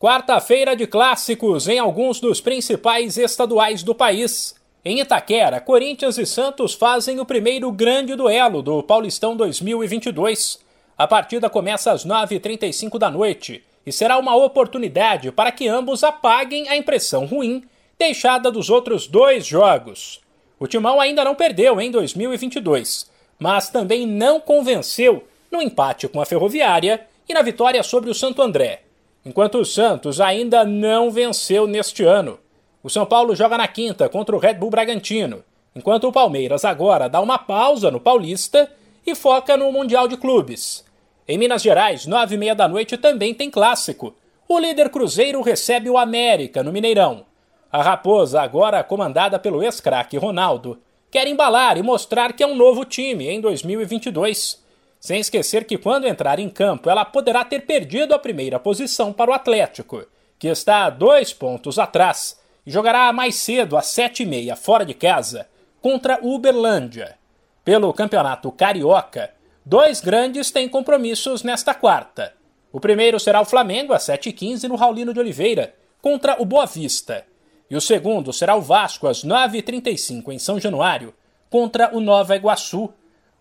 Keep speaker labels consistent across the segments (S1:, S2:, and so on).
S1: Quarta-feira de clássicos em alguns dos principais estaduais do país. Em Itaquera, Corinthians e Santos fazem o primeiro grande duelo do Paulistão 2022. A partida começa às 9h35 da noite e será uma oportunidade para que ambos apaguem a impressão ruim deixada dos outros dois jogos. O Timão ainda não perdeu em 2022, mas também não convenceu no empate com a Ferroviária e na vitória sobre o Santo André enquanto o Santos ainda não venceu neste ano. O São Paulo joga na quinta contra o Red Bull Bragantino, enquanto o Palmeiras agora dá uma pausa no Paulista e foca no Mundial de Clubes. Em Minas Gerais, nove e meia da noite também tem clássico. O líder Cruzeiro recebe o América no Mineirão. A Raposa, agora comandada pelo ex-craque Ronaldo, quer embalar e mostrar que é um novo time em 2022 sem esquecer que quando entrar em campo ela poderá ter perdido a primeira posição para o Atlético, que está a dois pontos atrás e jogará mais cedo às sete e meia fora de casa contra o Uberlândia. Pelo campeonato carioca, dois grandes têm compromissos nesta quarta. O primeiro será o Flamengo às 7h15 no Raulino de Oliveira, contra o Boa Vista. E o segundo será o Vasco às 9h35 em São Januário, contra o Nova Iguaçu,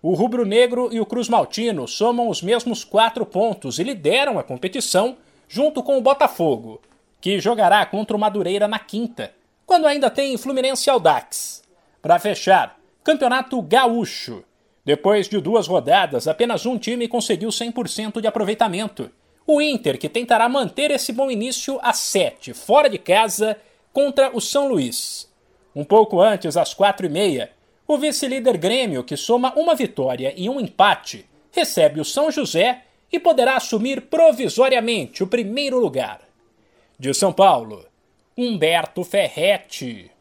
S1: o Rubro Negro e o Cruz Maltino somam os mesmos quatro pontos e lideram a competição junto com o Botafogo, que jogará contra o Madureira na quinta, quando ainda tem Fluminense Aldax. Para fechar, Campeonato Gaúcho. Depois de duas rodadas, apenas um time conseguiu 100% de aproveitamento. O Inter, que tentará manter esse bom início a 7, fora de casa, contra o São Luís. Um pouco antes, às quatro e meia, o vice-líder Grêmio, que soma uma vitória e um empate, recebe o São José e poderá assumir provisoriamente o primeiro lugar. De São Paulo, Humberto Ferretti.